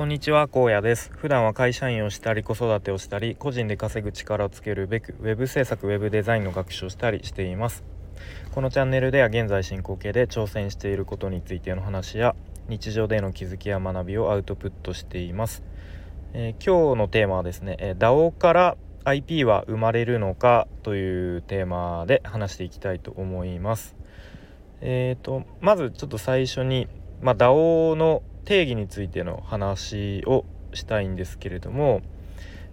こんにちは荒野です。普段は会社員をしたり子育てをしたり個人で稼ぐ力をつけるべくウェブ制作ウェブデザインの学習をしたりしています。このチャンネルでは現在進行形で挑戦していることについての話や日常での気づきや学びをアウトプットしています、えー、今日のテーマはですね、え、DAO から IP は生まれるのかというテーマで話していきたいと思います。えーとまずちょっと最初に、まあ、DAO の定義についての話をしたいんですけれども、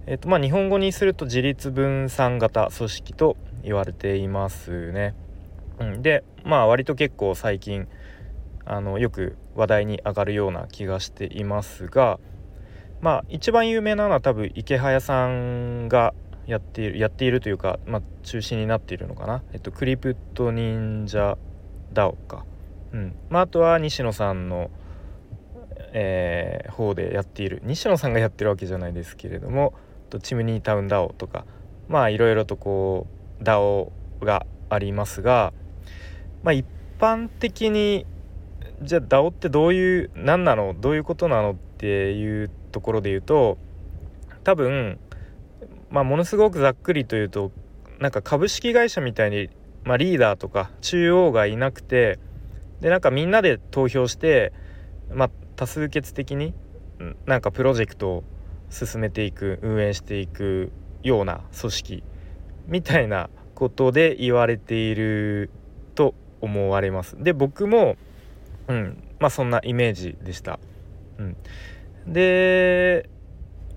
えーとまあ、日本語にすると自立分散型組織と言われていますね。うん、でまあ割と結構最近あのよく話題に上がるような気がしていますがまあ一番有名なのは多分池早さんがやっているやっているというか、まあ、中心になっているのかな、えっと、クリプト忍者 DAO か、うん。まあ、あとは西野さんの「えー、方でやっている西野さんがやってるわけじゃないですけれどもとチムニータウン DAO とかまあいろいろとこう DAO がありますが、まあ、一般的にじゃあ DAO ってどういう何なのどういうことなのっていうところで言うと多分、まあ、ものすごくざっくりというとなんか株式会社みたいに、まあ、リーダーとか中央がいなくてでなんかみんなで投票して、まあ、多数決的になんかプロジェクトを進めていく運営していくような組織みたいなことで言われていると思われます。で僕も、うん。まあ、そんなイメージでした。うん、で、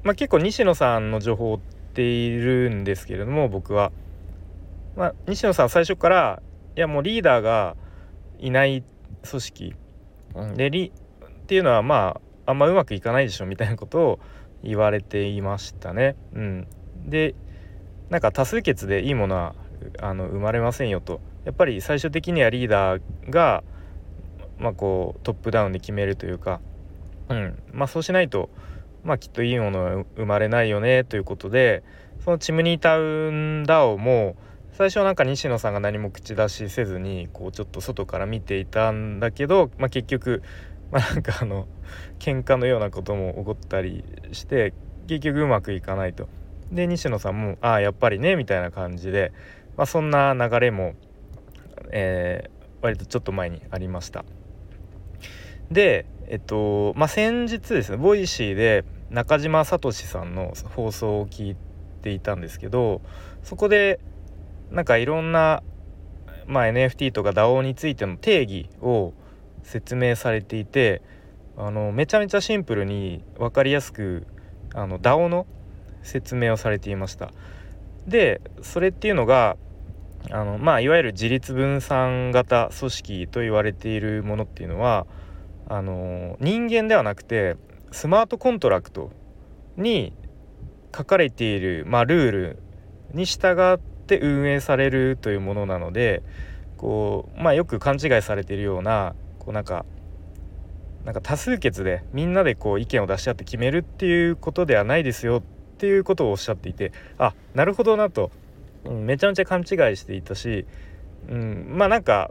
まあ、結構西野さんの情報を追っているんですけれども僕は、まあ、西野さん最初からいやもうリーダーがいない組織。でリっていうのはまああんまうまくいかないでしょみたいなことを言われていましたね。うん、でなんか多数決でいいものはあの生まれませんよと。やっぱり最終的にはリーダーが、まあ、こうトップダウンで決めるというか、うん。まあ、そうしないと、まあ、きっといいものは生まれないよねということでそのチムニータウンダオも最初なんか西野さんが何も口出しせずにこうちょっと外から見ていたんだけど、まあ、結局まあなんかあの喧嘩のようなことも起こったりして結局うまくいかないと。で西野さんも「ああやっぱりね」みたいな感じで、まあ、そんな流れも、えー、割とちょっと前にありました。でえっとまあ先日ですねボイシーで中島聡さんの放送を聞いていたんですけどそこでなんかいろんな、まあ、NFT とか DAO についての定義を説明されていてあのめちゃめちゃシンプルに分かりやすくあの DAO の説明をされていました。でそれっていうのがあの、まあ、いわゆる自立分散型組織と言われているものっていうのはあの人間ではなくてスマートコントラクトに書かれている、まあ、ルールに従って運営されるというものなのでこう、まあ、よく勘違いされているようなこうなんかなんか多数決でみんなでこう意見を出し合って決めるっていうことではないですよっていうことをおっしゃっていてあなるほどなと、うん、めちゃめちゃ勘違いしていたし、うん、まあなんか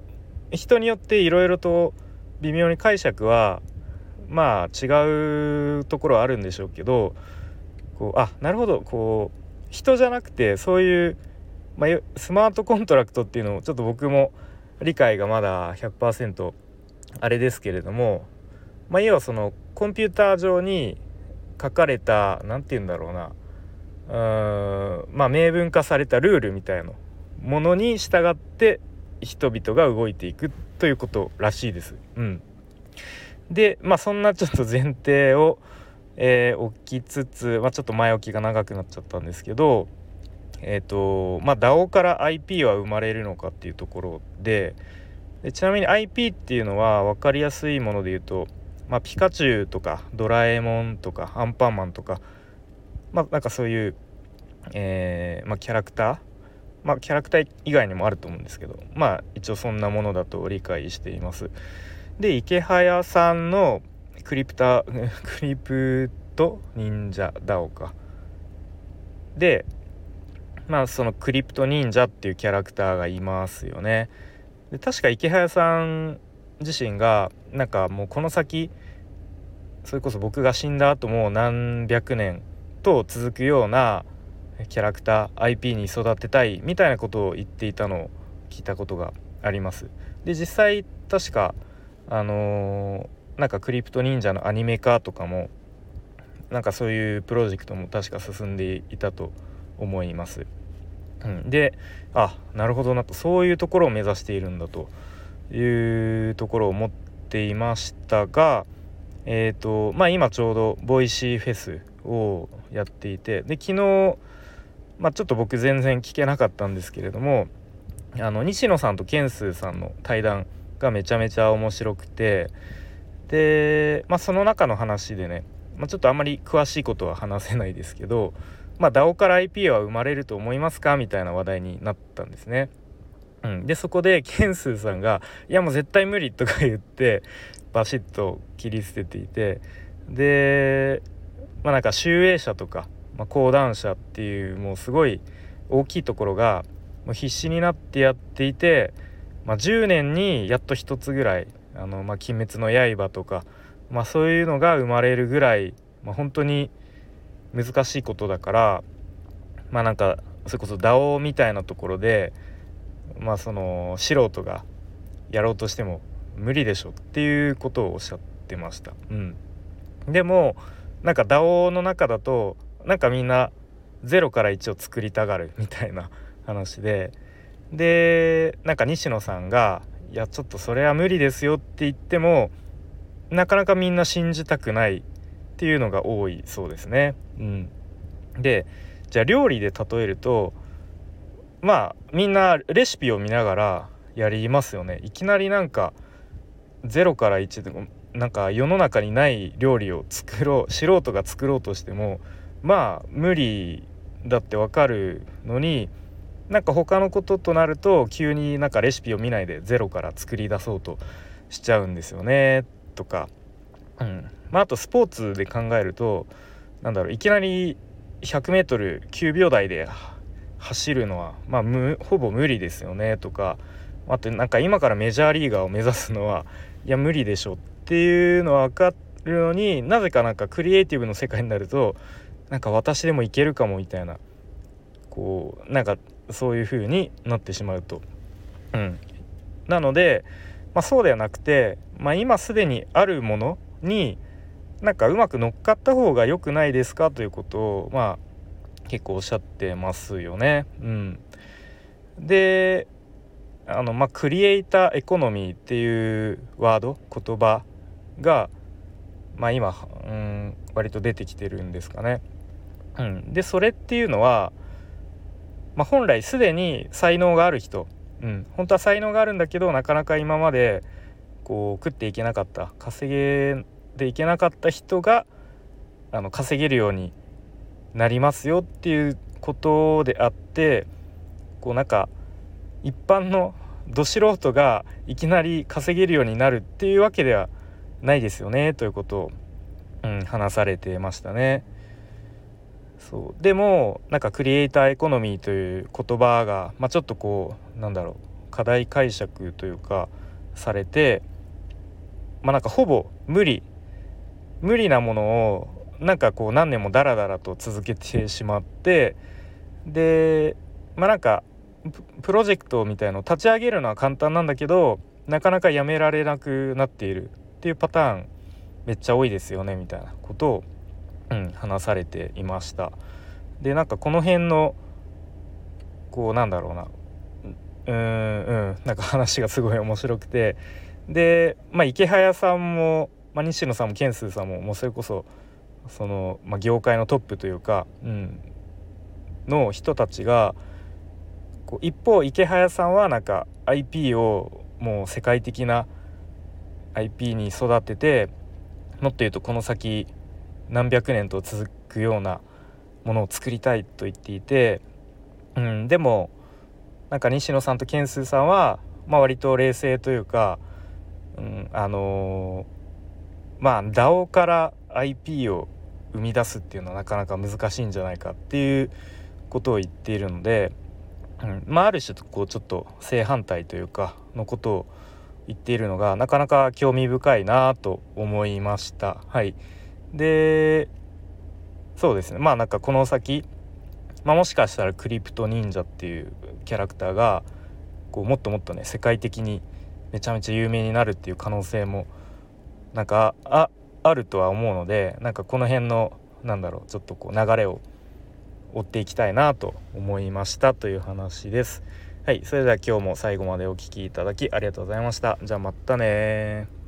人によっていろいろと微妙に解釈はまあ違うところはあるんでしょうけどこうあなるほどこう人じゃなくてそういう、まあ、スマートコントラクトっていうのをちょっと僕も理解がまだ100%あれですけれども、まあ、要はそのコンピューター上に書かれた何て言うんだろうなうーんまあ明文化されたルールみたいなものに従って人々が動いていくということらしいです。うん、でまあそんなちょっと前提を、えー、置きつつ、まあ、ちょっと前置きが長くなっちゃったんですけどえっ、ー、とまあ DAO から IP は生まれるのかっていうところででちなみに IP っていうのは分かりやすいもので言うと、まあ、ピカチュウとかドラえもんとかアンパンマンとかまあなんかそういう、えーまあ、キャラクターまあキャラクター以外にもあると思うんですけどまあ一応そんなものだと理解しています。で池早さんのクリプタ クリプト忍者ダオかでまあそのクリプト忍者っていうキャラクターがいますよね。で確か池早さん自身がなんかもうこの先それこそ僕が死んだ後も何百年と続くようなキャラクター IP に育てたいみたいなことを言っていたのを聞いたことがあります。で実際確かあのー、なんかクリプト忍者のアニメ化とかもなんかそういうプロジェクトも確か進んでいたと思います。うん、であなるほどなと。そういうところを目指しているんだと。いうところを思っていましたがえっ、ー、とまあ今ちょうどボイシーフェスをやっていてで昨日まあちょっと僕全然聞けなかったんですけれどもあの西野さんとケンスーさんの対談がめちゃめちゃ面白くてで、まあ、その中の話でね、まあ、ちょっとあんまり詳しいことは話せないですけど、まあ、DAO から IP は生まれると思いますかみたいな話題になったんですね。うん、でそこでケンスーさんが「いやもう絶対無理」とか言ってバシッと切り捨てていてでまあなんか集英社とか、まあ、講談社っていうもうすごい大きいところがもう必死になってやっていて、まあ、10年にやっと1つぐらい「あのまあ、鬼滅の刃」とか、まあ、そういうのが生まれるぐらい、まあ、本当に難しいことだからまあなんかそれこそ DAO みたいなところでまあその素人がやろうとしても無理でしょっていうことをおっしゃってました。うん、でもなんか DAO の中だとなんかみんな0から1を作りたがるみたいな話ででなんか西野さんが「いやちょっとそれは無理ですよ」って言ってもなかなかみんな信じたくないっていうのが多いそうですね。うん、でじゃあ料理で例えるとまあみんなレシピを見ながらやりますよね。いきなりなんか0から1でもなんか世の中にない料理を作ろう素人が作ろうとしてもまあ無理だってわかるのになんか他のこととなると急になんかレシピを見ないでゼロから作り出そうとしちゃうんですよねとか、うんまあ、あとスポーツで考えるとなんだろういきなり 100m9 秒台で走るのは、まあ、ほぼ無理ですよねとかあとなんか今からメジャーリーガーを目指すのはいや無理でしょっていうのは分かるのになぜかなんかクリエイティブの世界になるとなんか私でもいけるかもみたいなこうなんかそういう風になってしまうと。うん、なので、まあ、そうではなくて、まあ、今すでにあるものになんかうまく乗っかった方が良くないですかということをまあ結構おっしゃってますよね。うん、であのまあクリエイターエコノミーっていうワード言葉がまあ今、うん、割と出てきてるんですかね。うん、でそれっていうのはまあ、本来すでに才能がある人、うん、本当は才能があるんだけどなかなか今までこう食っていけなかった稼げでいけなかった人があの稼げるようになりますよっていうことであってこうなんか一般のど素人がいきなり稼げるようになるっていうわけではないですよねということを、うん、話されてましたね。そうでもなんかクリエイターエコノミーという言葉が、まあ、ちょっとこうなんだろう課題解釈というかされてまあなんかほぼ無理無理なものをなんかこう何年もダラダラと続けてしまってでまあなんかプロジェクトみたいのを立ち上げるのは簡単なんだけどなかなかやめられなくなっているっていうパターンめっちゃ多いですよねみたいなことをうん、話されていました。でなんかこの辺のこうなんだろうな。うんうんなんか話がすごい面白くてでまあ池早さんも、まあ、西野さんもケンスーさんももうそれこそその、まあ、業界のトップというか、うん、の人たちがこう一方池早さんはなんか IP をもう世界的な IP に育ててもっと言うとこの先何百年と続くようなものを作りたいと言っていて、うん、でもなんか西野さんとケンスーさんは、まあ、割と冷静というか、うん、あのー、まあ DAO から IP を生み出すっていうのはなかなか難しいんじゃないかっていうことを言っているので、うん。まあ、ある種こうちょっと正反対というかのことを言っているのがなかなか興味深いなと思いました。はい。でそうですね。まあなんかこの先、まあ、もしかしたらクリプト忍者っていうキャラクターがこうもっともっとね世界的にめちゃめちゃ有名になるっていう可能性もなんかああるとは思うのでなんかこの辺のなんだろうちょっとこう流れを追っていきたいなと思いましたという話です。はい、それでは今日も最後までお聴きいただきありがとうございました。じゃあまたね